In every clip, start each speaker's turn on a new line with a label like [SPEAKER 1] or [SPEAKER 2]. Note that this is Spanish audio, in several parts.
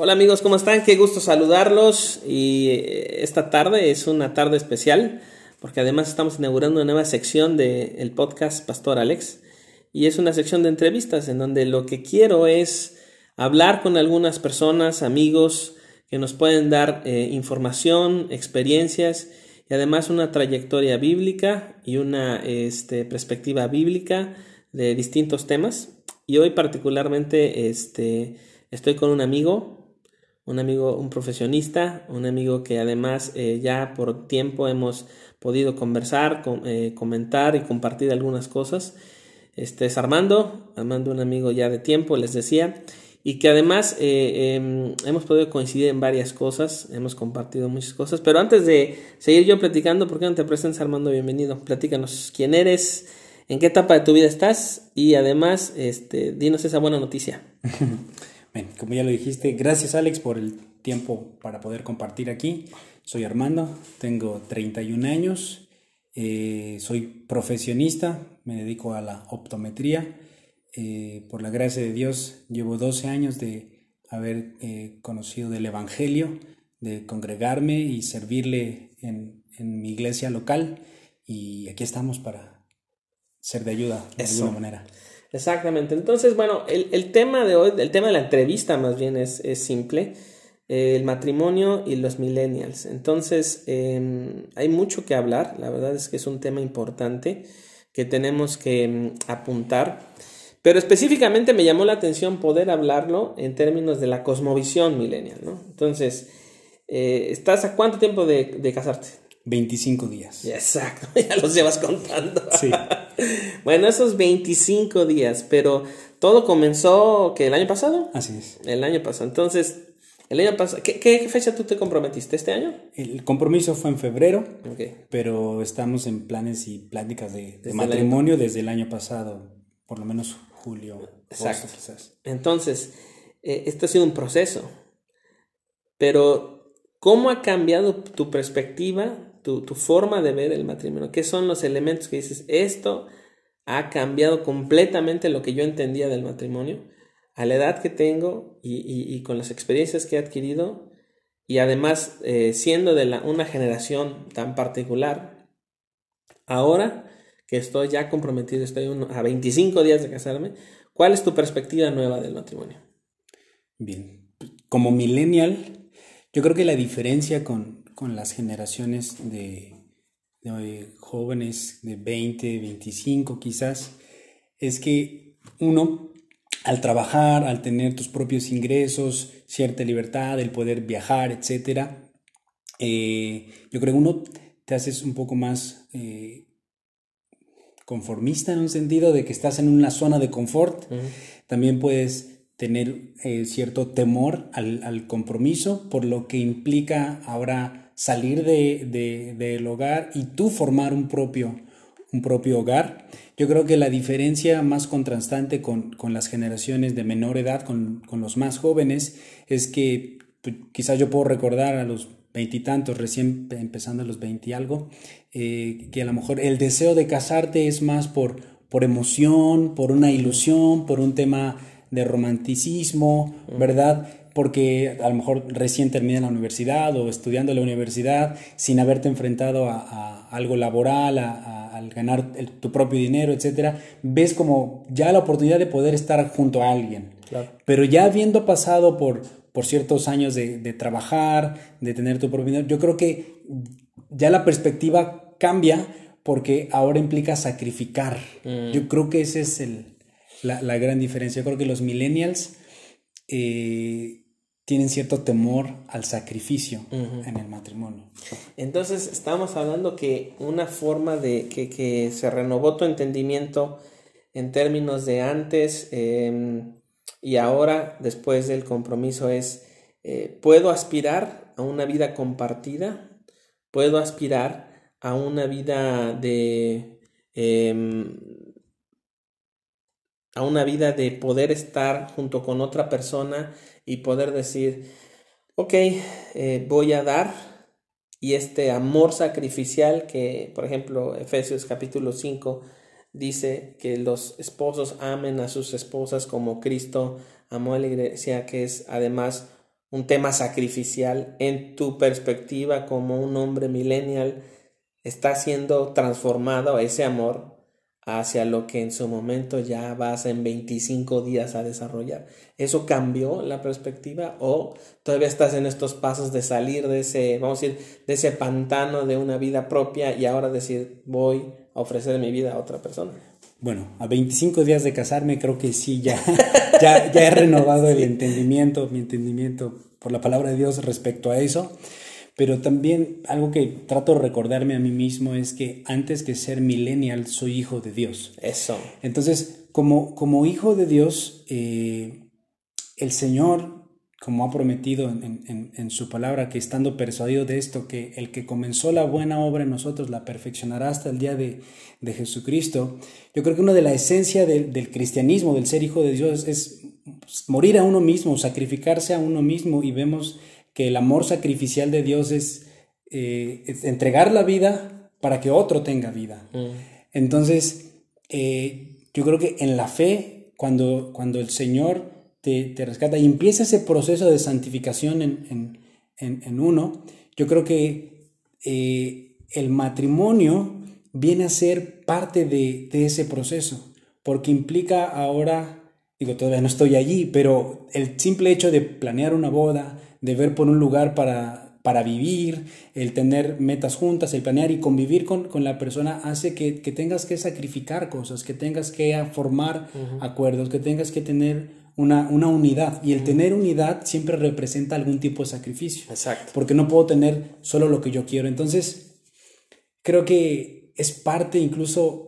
[SPEAKER 1] Hola amigos, ¿cómo están? Qué gusto saludarlos y eh, esta tarde es una tarde especial porque además estamos inaugurando una nueva sección del podcast Pastor Alex y es una sección de entrevistas en donde lo que quiero es hablar con algunas personas, amigos que nos pueden dar eh, información, experiencias y además una trayectoria bíblica y una este, perspectiva bíblica de distintos temas. Y hoy particularmente este, estoy con un amigo, un amigo, un profesionista, un amigo que además eh, ya por tiempo hemos podido conversar, eh, comentar y compartir algunas cosas. Este es Armando, Armando un amigo ya de tiempo, les decía, y que además eh, em, hemos podido coincidir en varias cosas, hemos compartido muchas cosas, pero antes de seguir yo platicando, ¿por qué no te presentas Armando? Bienvenido, platícanos quién eres, en qué etapa de tu vida estás y además este, dinos esa buena noticia.
[SPEAKER 2] Bien, como ya lo dijiste, gracias Alex por el tiempo para poder compartir aquí. Soy Armando, tengo 31 años, eh, soy profesionista, me dedico a la optometría. Eh, por la gracia de Dios, llevo 12 años de haber eh, conocido del Evangelio, de congregarme y servirle en, en mi iglesia local. Y aquí estamos para ser de ayuda de alguna manera.
[SPEAKER 1] Exactamente. Entonces, bueno, el, el, tema de hoy, el tema de la entrevista más bien es, es simple. Eh, el matrimonio y los millennials. Entonces, eh, hay mucho que hablar. La verdad es que es un tema importante que tenemos que eh, apuntar. Pero específicamente me llamó la atención poder hablarlo en términos de la cosmovisión millennial, ¿no? Entonces, ¿estás a cuánto tiempo de, de casarte?
[SPEAKER 2] 25 días.
[SPEAKER 1] Exacto, ya los llevas contando. Sí. bueno, esos 25 días, pero todo comenzó que el año pasado.
[SPEAKER 2] Así es.
[SPEAKER 1] El año pasado. Entonces, el año pasado, ¿qué, ¿qué, fecha tú te comprometiste este año?
[SPEAKER 2] El compromiso fue en febrero, okay. pero estamos en planes y pláticas de, de matrimonio el desde el año pasado, por lo menos julio.
[SPEAKER 1] Exacto. Agosto, quizás. Entonces, eh, esto ha sido un proceso, pero ¿cómo ha cambiado tu perspectiva tu, forma de ver el matrimonio, qué son los elementos que dices, esto ha cambiado completamente lo que yo entendía del matrimonio, a la edad que tengo y, con las experiencias que he adquirido, y además eh, siendo de una generación tan particular, ahora que estoy ya comprometido, estoy a 25 días de casarme, ¿cuál es tu perspectiva nueva del matrimonio?
[SPEAKER 2] Bien, como millennial, yo creo que la diferencia con, con las generaciones de, de, jóvenes de 20, 25 quizás, es que uno, al trabajar, al tener tus propios ingresos, cierta libertad, el poder viajar, etc., eh, yo creo que uno te haces un poco más eh, conformista en un sentido de que estás en una zona de confort. Uh -huh. También puedes tener eh, cierto temor al, al, compromiso, por lo que implica ahora salir del de, de, hogar y tú formar un propio, un propio hogar. Yo creo que la diferencia más contrastante con, con las generaciones de menor edad, con, con los más jóvenes, es que pues, quizás yo puedo recordar a los veintitantos, recién empezando a los veinti algo, eh, que a lo mejor el deseo de casarte es más por, por emoción, por una ilusión, por un tema de romanticismo, ¿verdad? Porque a lo mejor recién termina la universidad o estudiando la universidad sin haberte enfrentado a, a algo laboral, a, a, al ganar el, tu propio dinero, etcétera, ves como ya la oportunidad de poder estar junto a alguien. Claro. Pero ya habiendo pasado por, por ciertos años de, de, trabajar, de tener tu propio dinero, yo creo que ya la perspectiva cambia porque ahora implica sacrificar. Mm. Yo creo que esa es el, la, la, gran diferencia. Yo creo que los millennials eh, tienen cierto temor al sacrificio uh -huh. en el matrimonio.
[SPEAKER 1] Entonces, estamos hablando que una forma de que, que se renovó tu entendimiento en términos de antes eh, y ahora, después del compromiso, es, eh, ¿puedo aspirar a una vida compartida? ¿Puedo aspirar a una vida de... Eh, a una vida de poder estar junto con otra persona y poder decir, ok, eh, voy a dar. Y este amor sacrificial que, por ejemplo, Efesios capítulo 5 dice que los esposos amen a sus esposas como Cristo amó a la iglesia, que es además un tema sacrificial, en tu perspectiva como un hombre millennial, está siendo transformado ese amor hacia lo que en su momento ya vas en 25 días a desarrollar. ¿Eso cambió la perspectiva o todavía estás en estos pasos de salir de ese, vamos a decir, de ese pantano de una vida propia y ahora decir, voy a ofrecer mi vida a otra persona?
[SPEAKER 2] Bueno, a 25 días de casarme creo que sí, ya, ya, ya he renovado el entendimiento, mi entendimiento por la palabra de Dios respecto a eso. Pero también algo que trato de recordarme a mí mismo es que antes que ser millennial soy hijo de Dios.
[SPEAKER 1] Eso.
[SPEAKER 2] Entonces, como, como hijo de Dios, eh, el Señor, como ha prometido en, en, su palabra, que estando persuadido de esto, que el que comenzó la buena obra en nosotros la perfeccionará hasta el día de, de Jesucristo, yo creo que una de la esencia del cristianismo, del ser hijo de Dios, es morir a uno mismo, sacrificarse a uno mismo y vemos que el amor sacrificial de Dios es, eh, entregar la vida para que otro tenga vida. Mm. Entonces, eh, yo creo que en la fe, cuando, cuando el Señor te, rescata y empieza ese proceso de santificación en, uno, yo creo que eh, el matrimonio viene a ser parte de, de ese proceso, porque implica ahora, digo, todavía no estoy allí, pero el simple hecho de planear una boda, de ver por un lugar para, para vivir, el tener metas juntas, el planear y convivir con, la persona hace que, tengas que sacrificar cosas, que tengas que formar acuerdos, que tengas que tener una, una unidad. Y el tener unidad siempre representa algún tipo de sacrificio.
[SPEAKER 1] Exacto.
[SPEAKER 2] Porque no puedo tener solo lo que yo quiero. Entonces, creo que es parte incluso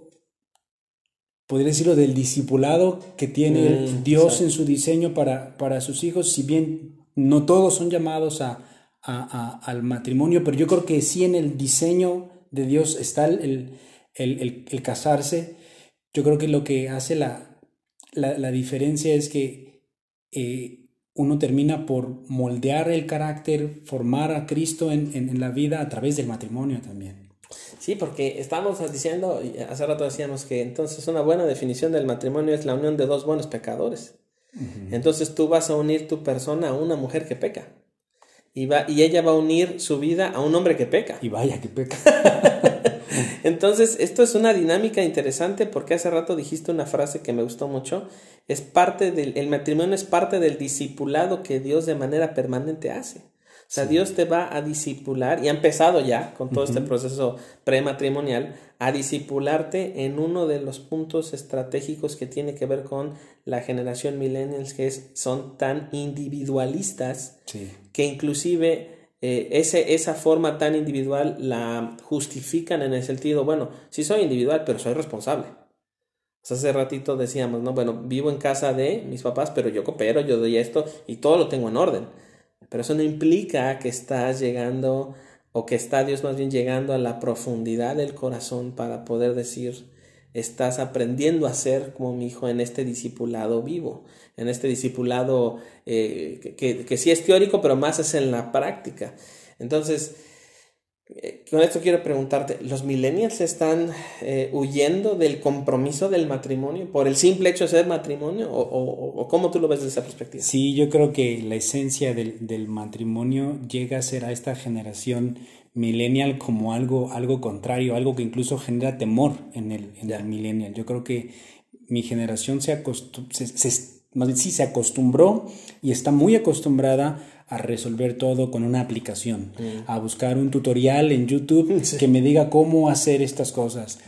[SPEAKER 2] podría decirlo, del discipulado que tiene mm, Dios en su diseño para, para sus hijos, si bien no todos son llamados a, al matrimonio, pero yo creo que sí en el diseño de Dios está el, casarse. Yo creo que lo que hace la, la, diferencia es que eh, uno termina por moldear el carácter, formar a Cristo en, en, la vida a través del matrimonio también.
[SPEAKER 1] Sí, porque estamos diciendo, hace rato decíamos que entonces una buena definición del matrimonio es la unión de dos buenos pecadores. Entonces tú vas a unir tu persona a una mujer que peca. Y, va, y ella va a unir su vida a un hombre que peca.
[SPEAKER 2] Y vaya que peca.
[SPEAKER 1] Entonces, esto es una dinámica interesante porque hace rato dijiste una frase que me gustó mucho. Es parte del, el matrimonio es parte del discipulado que Dios de manera permanente hace. O sea, Dios te va a disipular, y ha empezado ya con todo este proceso prematrimonial, a disipularte en uno de los puntos estratégicos que tiene que ver con la generación millennials, que es, son tan individualistas que inclusive eh, ese, esa forma tan individual la justifican en el sentido, bueno, sí soy individual, pero soy responsable. hace ratito decíamos, no, bueno, vivo en casa de mis papás, pero yo coopero, yo doy esto y todo lo tengo en orden. Pero eso no implica que estás llegando o que está Dios más bien llegando a la profundidad del corazón para poder decir, estás aprendiendo a ser como mi hijo en este discipulado vivo, en este discipulado eh, que, que, sí es teórico, pero más es en la práctica. Entonces, eh, con esto quiero preguntarte, ¿los millennials están eh, huyendo del compromiso del matrimonio por el simple hecho de ser matrimonio? ¿O, o, cómo tú lo ves desde esa perspectiva?
[SPEAKER 2] Sí, yo creo que la esencia del, del matrimonio llega a ser a esta generación millennial como algo, algo contrario, algo que incluso genera temor en el, en el millennial. Yo creo que mi generación se, se, más bien, sí, se acostumbró y está muy acostumbrada a resolver todo con una aplicación, mm. a buscar un tutorial en YouTube que me diga cómo hacer estas cosas.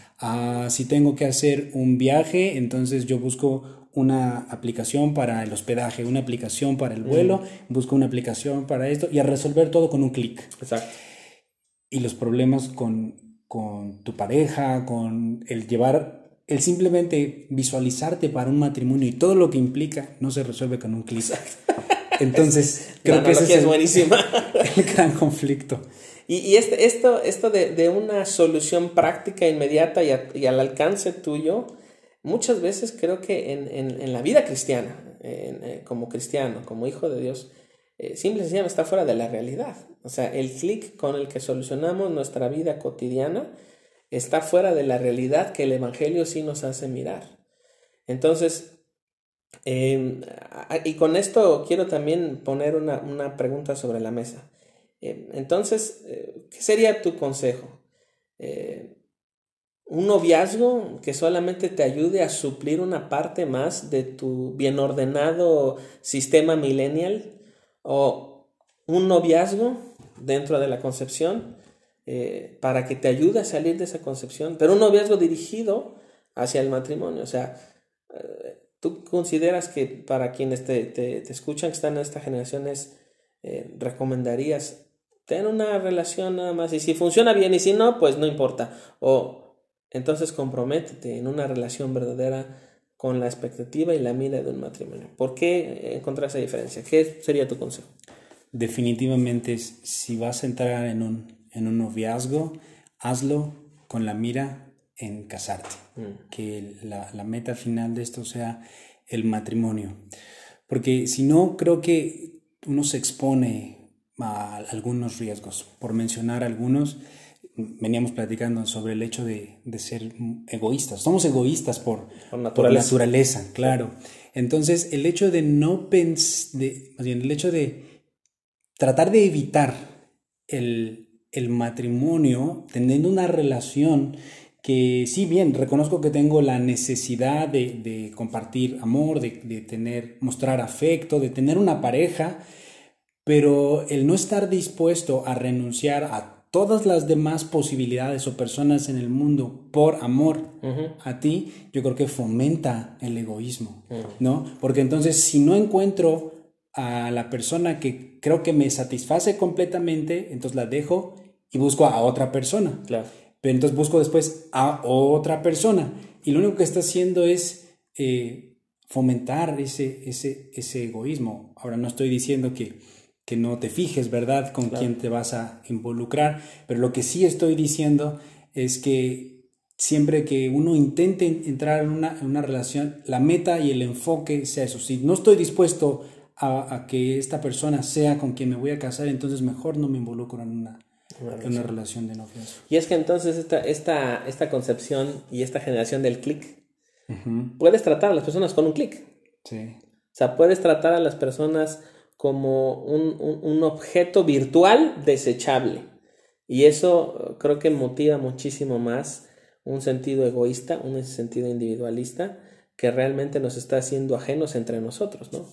[SPEAKER 2] Si tengo que hacer un viaje, entonces yo busco una aplicación para el hospedaje, una aplicación para el vuelo, mm. busco una aplicación para esto y a resolver todo con un clic.
[SPEAKER 1] Exacto.
[SPEAKER 2] Y los problemas con, con tu pareja, con el llevar el simplemente visualizarte para un matrimonio y todo lo que implica no se resuelve con un clic. Entonces,
[SPEAKER 1] creo que ese es, buenísima.
[SPEAKER 2] el gran conflicto.
[SPEAKER 1] Y, y este, esto, esto de, de, una solución práctica, inmediata y, y, al alcance tuyo, muchas veces creo que en, en, en la vida cristiana, eh, como cristiano, como hijo de Dios, eh, simple y sencillamente está fuera de la realidad. O sea, el clic con el que solucionamos nuestra vida cotidiana está fuera de la realidad que el Evangelio sí nos hace mirar. Entonces, Em, y con esto quiero también poner una, pregunta sobre la mesa. Em, entonces, eh, ¿qué sería tu consejo? Eh, un noviazgo que solamente te ayude a suplir una parte más de tu bien ordenado sistema millennial o un noviazgo dentro de la concepción eh, para que te ayude a salir de esa concepción, pero un noviazgo dirigido hacia el matrimonio. O sea, tú consideras que para quienes te, te, escuchan que están en esta generación eh, recomendarías tener una relación nada más y si funciona bien y si no, pues no importa. O entonces comprométete en una relación verdadera con la expectativa y la mira de un matrimonio. ¿Por qué encontrar esa diferencia? ¿Qué sería tu consejo?
[SPEAKER 2] Definitivamente, si vas a entrar en un, en un noviazgo, hazlo con la mira en casarte, mm. que la, la, meta final de esto sea el matrimonio. Porque si no, creo que uno se expone a algunos riesgos. Por mencionar algunos, veníamos platicando sobre el hecho de, de ser egoístas. Somos egoístas por, por, naturaleza. naturaleza. claro. Entonces, el hecho de no pensar, más bien, el hecho de tratar de evitar el, el matrimonio, teniendo una relación que sí bien, reconozco que tengo la necesidad de, compartir amor, de, tener, mostrar afecto, de tener una pareja, pero el no estar dispuesto a renunciar a todas las demás posibilidades o personas en el mundo por amor a ti, yo creo que fomenta el egoísmo, ¿no? Porque entonces si no encuentro a la persona que creo que me satisface completamente, entonces la dejo y busco a otra persona. Claro. Pero entonces busco después a otra persona. Y lo único que está haciendo es eh, fomentar ese, ese, ese egoísmo. Ahora no estoy diciendo que, que no te fijes, ¿verdad?, con quién te vas a involucrar. Pero lo que sí estoy diciendo es que siempre que uno intente entrar en una, en una relación, la meta y el enfoque sea eso. Si no estoy dispuesto a, a que esta persona sea con quien me voy a casar, entonces mejor no me involucro en una una relación, de noviazgo.
[SPEAKER 1] Y es que entonces esta, esta, esta concepción y esta generación del clic, puedes tratar a las personas con un clic. Sí. O sea, puedes tratar a las personas como un, un, objeto virtual desechable. Y eso creo que motiva muchísimo más un sentido egoísta, un sentido individualista, que realmente nos está haciendo ajenos entre nosotros, ¿no?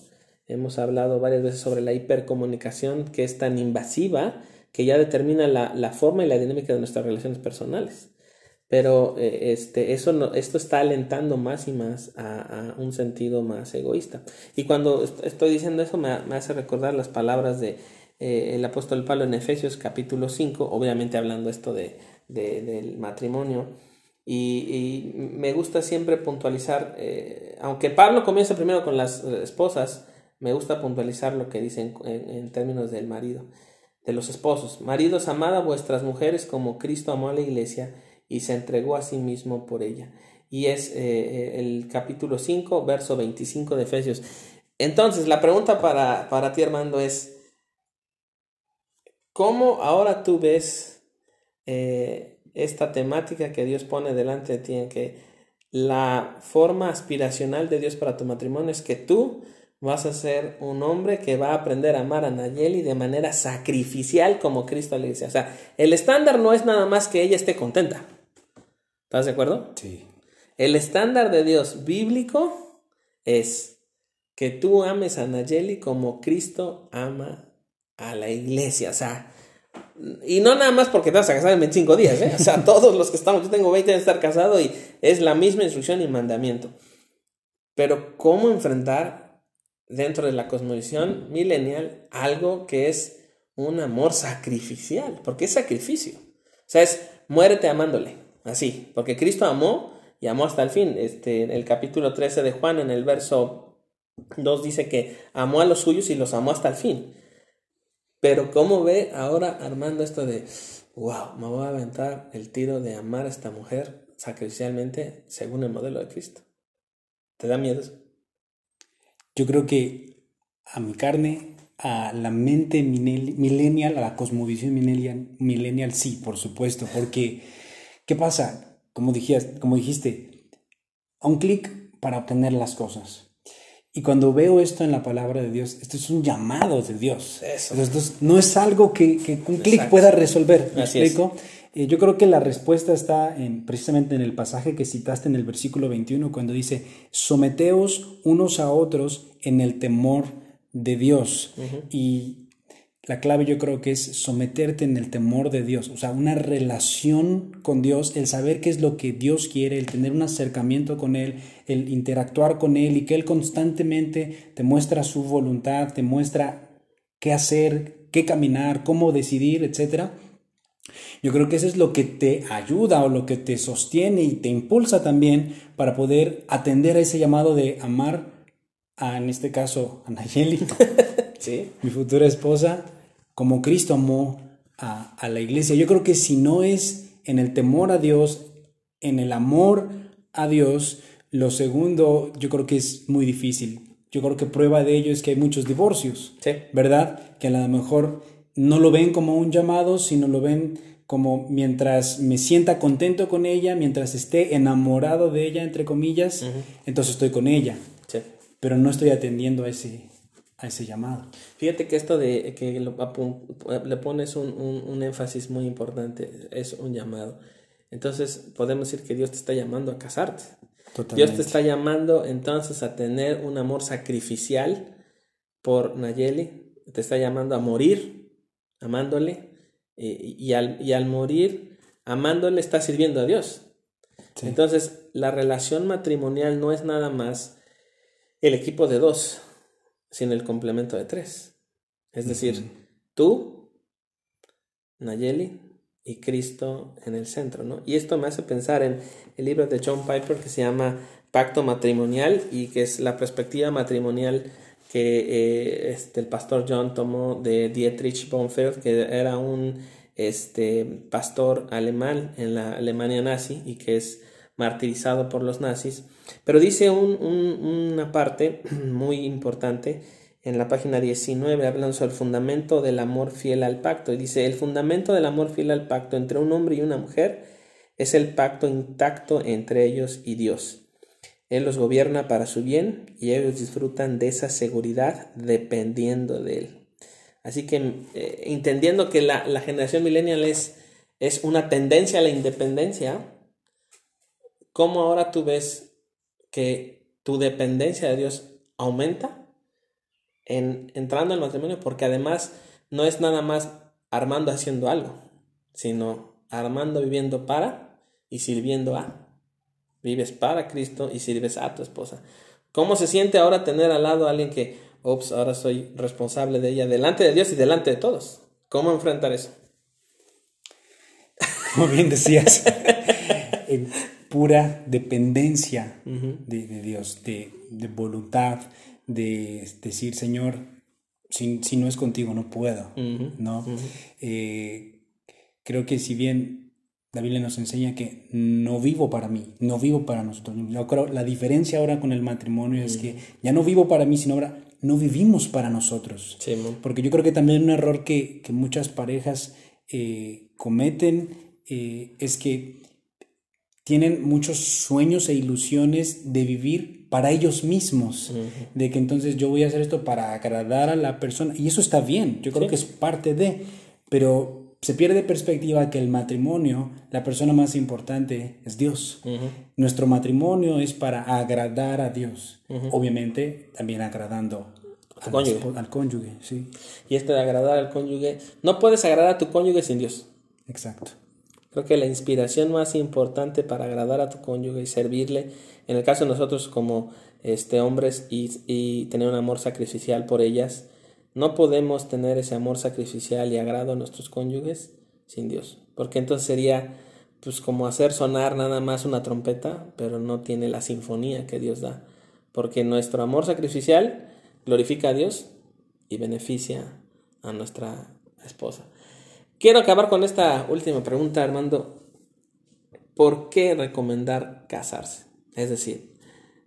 [SPEAKER 1] Hemos hablado varias veces sobre la hipercomunicación que es tan invasiva que ya determina la, la, forma y la dinámica de nuestras relaciones personales. Pero eh, este, eso no, esto está alentando más y más a, un sentido más egoísta. Y cuando estoy diciendo eso me, me hace recordar las palabras de eh, apóstol Pablo en Efesios capítulo 5, obviamente hablando esto de, de del matrimonio. Y, me gusta siempre puntualizar, eh, aunque Pablo comienza primero con las esposas, me gusta puntualizar lo que dicen en, en términos del marido de los esposos. Maridos, amad a vuestras mujeres como Cristo amó a la iglesia y se entregó a sí mismo por ella. Y es eh, eh, el capítulo 5, verso 25 de Efesios. Entonces, la pregunta para, para ti, Armando, es, ¿cómo ahora tú ves eh, esta temática que Dios pone delante de ti en que la forma aspiracional de Dios para tu matrimonio es que tú Vas a ser un hombre que va a aprender a amar a Nayeli de manera sacrificial como Cristo le dice. O sea, el estándar no es nada más que ella esté contenta. ¿Estás de acuerdo? Sí. El estándar de Dios bíblico es que tú ames a Nayeli como Cristo ama a la iglesia. O sea, y no nada más porque te vas a casar en 25 días, ¿eh? O sea, todos los que estamos, yo tengo 20 años de estar casado y es la misma instrucción y mandamiento. Pero, ¿cómo enfrentar dentro de la cosmovisión millennial algo que es un amor sacrificial, porque es sacrificio. O sea, es muérete amándole, así, porque Cristo amó y amó hasta el fin. Este, en el capítulo 13 de Juan, en el verso 2 dice que amó a los suyos y los amó hasta el fin. Pero ¿cómo ve ahora Armando esto de, wow, me voy a aventar el tiro de amar a esta mujer sacrificialmente según el modelo de Cristo? ¿Te da miedo eso?
[SPEAKER 2] Yo creo que a mi carne, a la mente millennial, a la cosmovisión millennial, sí, por supuesto, porque ¿qué pasa? Como, dijiste, como dijiste, un clic para obtener las cosas. Y cuando veo esto en la palabra de Dios, esto es un llamado de Dios. Eso. Entonces, no es algo que, que un clic pueda resolver. ¿Me explico? Eh, yo creo que la respuesta está en, precisamente en el pasaje que citaste en el versículo 21, cuando dice, someteos unos a otros en el temor de Dios. Y la clave yo creo que es someterte en el temor de Dios, o sea, una relación con Dios, el saber qué es lo que Dios quiere, el tener un acercamiento con Él, el interactuar con Él y que Él constantemente te muestra su voluntad, te muestra qué hacer, qué caminar, cómo decidir, etc. Yo creo que eso es lo que te ayuda o lo que te sostiene y te impulsa también para poder atender a ese llamado de amar a, en este caso, a Nayeli, ¿Sí? mi futura esposa, como Cristo amó a, a la iglesia. Yo creo que si no es en el temor a Dios, en el amor a Dios, lo segundo yo creo que es muy difícil. Yo creo que prueba de ello es que hay muchos divorcios, sí. ¿verdad? Que a lo mejor no lo ven como un llamado, sino lo ven como mientras me sienta contento con ella, mientras esté enamorado de ella, entre comillas, entonces estoy con ella. Sí. Pero no estoy atendiendo a ese, a ese llamado.
[SPEAKER 1] Fíjate que esto de que le pones un, un, énfasis muy importante, es un llamado. Entonces podemos decir que Dios te está llamando a casarte. Totalmente. Dios te está llamando entonces a tener un amor sacrificial por Nayeli. Te está llamando a morir amándole. Eh, y, al, y al morir amándole está sirviendo a Dios. Entonces la relación matrimonial no es nada más el equipo de dos sin el complemento de tres. Es decir, tú, Nayeli y Cristo en el centro, ¿no? Y esto me hace pensar en el libro de John Piper que se llama Pacto Matrimonial y que es la perspectiva matrimonial que eh, este, el pastor John tomó de Dietrich Bonfeld, que era un este, pastor alemán en la Alemania nazi y que es martirizado por los nazis. Pero dice una parte muy importante en la página 19, hablando sobre el fundamento del amor fiel al pacto. Y dice, el fundamento del amor fiel al pacto entre un hombre y una mujer es el pacto intacto entre ellos y Dios. Él los gobierna para su bien y ellos disfrutan de esa seguridad dependiendo de Él. Así que eh, entendiendo que la, la generación millennial es, es una tendencia a la independencia, ¿cómo ahora tú ves que tu dependencia de Dios aumenta en, entrando al matrimonio, porque además no es nada más Armando haciendo algo, sino Armando viviendo para y sirviendo a. Vives para Cristo y sirves a tu esposa. ¿Cómo se siente ahora tener al lado a alguien que, ups, ahora soy responsable de ella delante de Dios y delante de todos? ¿Cómo enfrentar eso?
[SPEAKER 2] Como bien decías, pura dependencia de, Dios, de, voluntad, de decir, Señor, si, si, no es contigo no puedo, ¿no? Eh, creo que si bien la Biblia nos enseña que no vivo para mí, no vivo para nosotros. Yo creo, la diferencia ahora con el matrimonio es que ya no vivo para mí, sino ahora no vivimos para nosotros. Porque yo creo que también un error que, que muchas parejas eh, cometen eh, es que tienen muchos sueños e ilusiones de vivir para ellos mismos, de que entonces yo voy a hacer esto para agradar a la persona, y eso está bien, yo creo que es parte de, pero se pierde perspectiva que el matrimonio, la persona más importante es Dios. Nuestro matrimonio es para agradar a Dios, obviamente también agradando al cónyuge. al cónyuge, sí.
[SPEAKER 1] Y este de agradar al cónyuge, no puedes agradar a tu cónyuge sin Dios.
[SPEAKER 2] Exacto.
[SPEAKER 1] Creo que la inspiración más importante para agradar a tu cónyuge y servirle, en el caso de nosotros como este, hombres y, y tener un amor sacrificial por ellas, no podemos tener ese amor sacrificial y agrado a nuestros cónyuges sin Dios, porque entonces sería pues como hacer sonar nada más una trompeta, pero no tiene la sinfonía que Dios da, porque nuestro amor sacrificial glorifica a Dios y beneficia a nuestra esposa. Quiero acabar con esta última pregunta, Armando. ¿Por qué recomendar casarse? Es decir,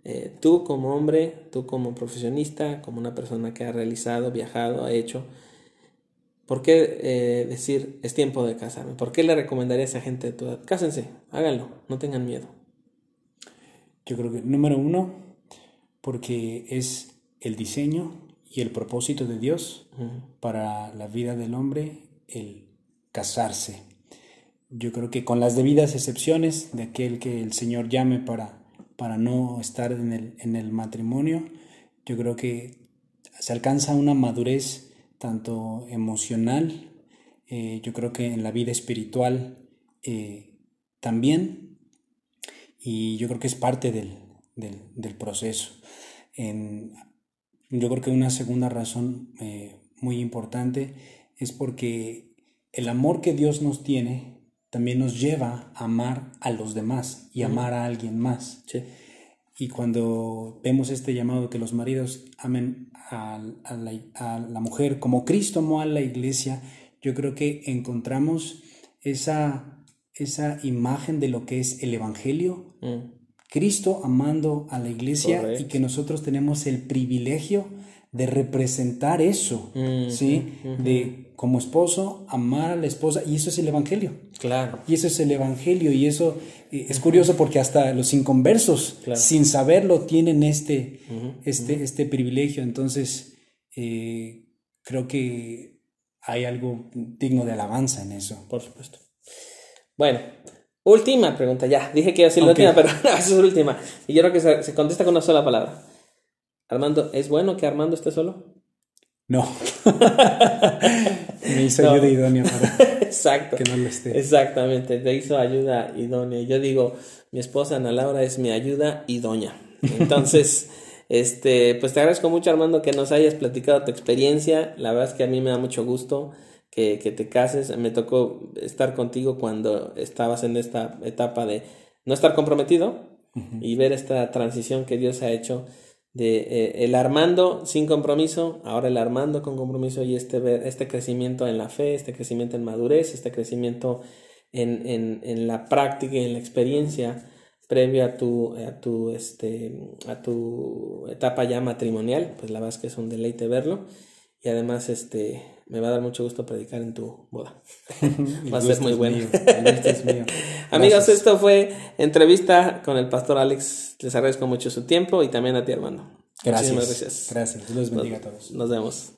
[SPEAKER 1] eh, tú como hombre, tú como profesionista, como una persona que ha realizado, viajado, ha hecho, ¿por qué eh, decir es tiempo de casarme? ¿Por qué le recomendaría a esa gente de tu edad? Cásense, háganlo, no tengan miedo.
[SPEAKER 2] Yo creo que número uno, porque es el diseño y el propósito de Dios para la vida del hombre, el casarse. Yo creo que con las debidas excepciones de aquel que el Señor llame para, para no estar en el, en el matrimonio, yo creo que se alcanza una madurez tanto emocional, eh, yo creo que en la vida espiritual eh, también, y yo creo que es parte del, del, proceso. yo creo que una segunda razón eh, muy importante es porque el amor que Dios nos tiene también nos lleva a amar a los demás y amar a alguien más. Y cuando vemos este llamado que los maridos amen a, la, mujer como Cristo amó a la iglesia, yo creo que encontramos esa, esa imagen de lo que es el Evangelio. Mm. Cristo amando a la iglesia y que nosotros tenemos el privilegio de representar eso, mm, ¿sí? De como esposo amar a la esposa y eso es el evangelio.
[SPEAKER 1] Claro.
[SPEAKER 2] Y eso es el evangelio y eso eh, es curioso porque hasta los inconversos sin saberlo tienen este este este privilegio, entonces eh, creo que hay algo digno de alabanza en eso.
[SPEAKER 1] Por supuesto. Bueno, última pregunta ya. Dije que iba a ser la última, pero esa es la última. Y yo creo que se, se contesta con una sola palabra. Armando, ¿es bueno que Armando esté solo?
[SPEAKER 2] No. Me hizo ayuda idónea para
[SPEAKER 1] Exacto. que no lo esté. Exactamente, te hizo ayuda idónea. Yo digo, mi esposa Ana Laura es mi ayuda idónea. Entonces, este, pues te agradezco mucho Armando que nos hayas platicado tu experiencia. La verdad es que a mí me da mucho gusto que, que te cases. Me tocó estar contigo cuando estabas en esta etapa de no estar comprometido y ver esta transición que Dios ha hecho de eh, el Armando sin compromiso, ahora el Armando con compromiso y este, este crecimiento en la fe, este crecimiento en madurez, este crecimiento en, en, en la práctica y en la experiencia previo a tu, a tu, este, a tu etapa ya matrimonial, pues la verdad es que es un deleite verlo y además este, me va a dar mucho gusto predicar en tu boda. va a ser muy bueno. Amigos, esto fue entrevista con el pastor Alex. Les agradezco mucho su tiempo y también a ti, hermano.
[SPEAKER 2] Gracias. gracias. Gracias. Dios los bendiga a todos.
[SPEAKER 1] Nos vemos.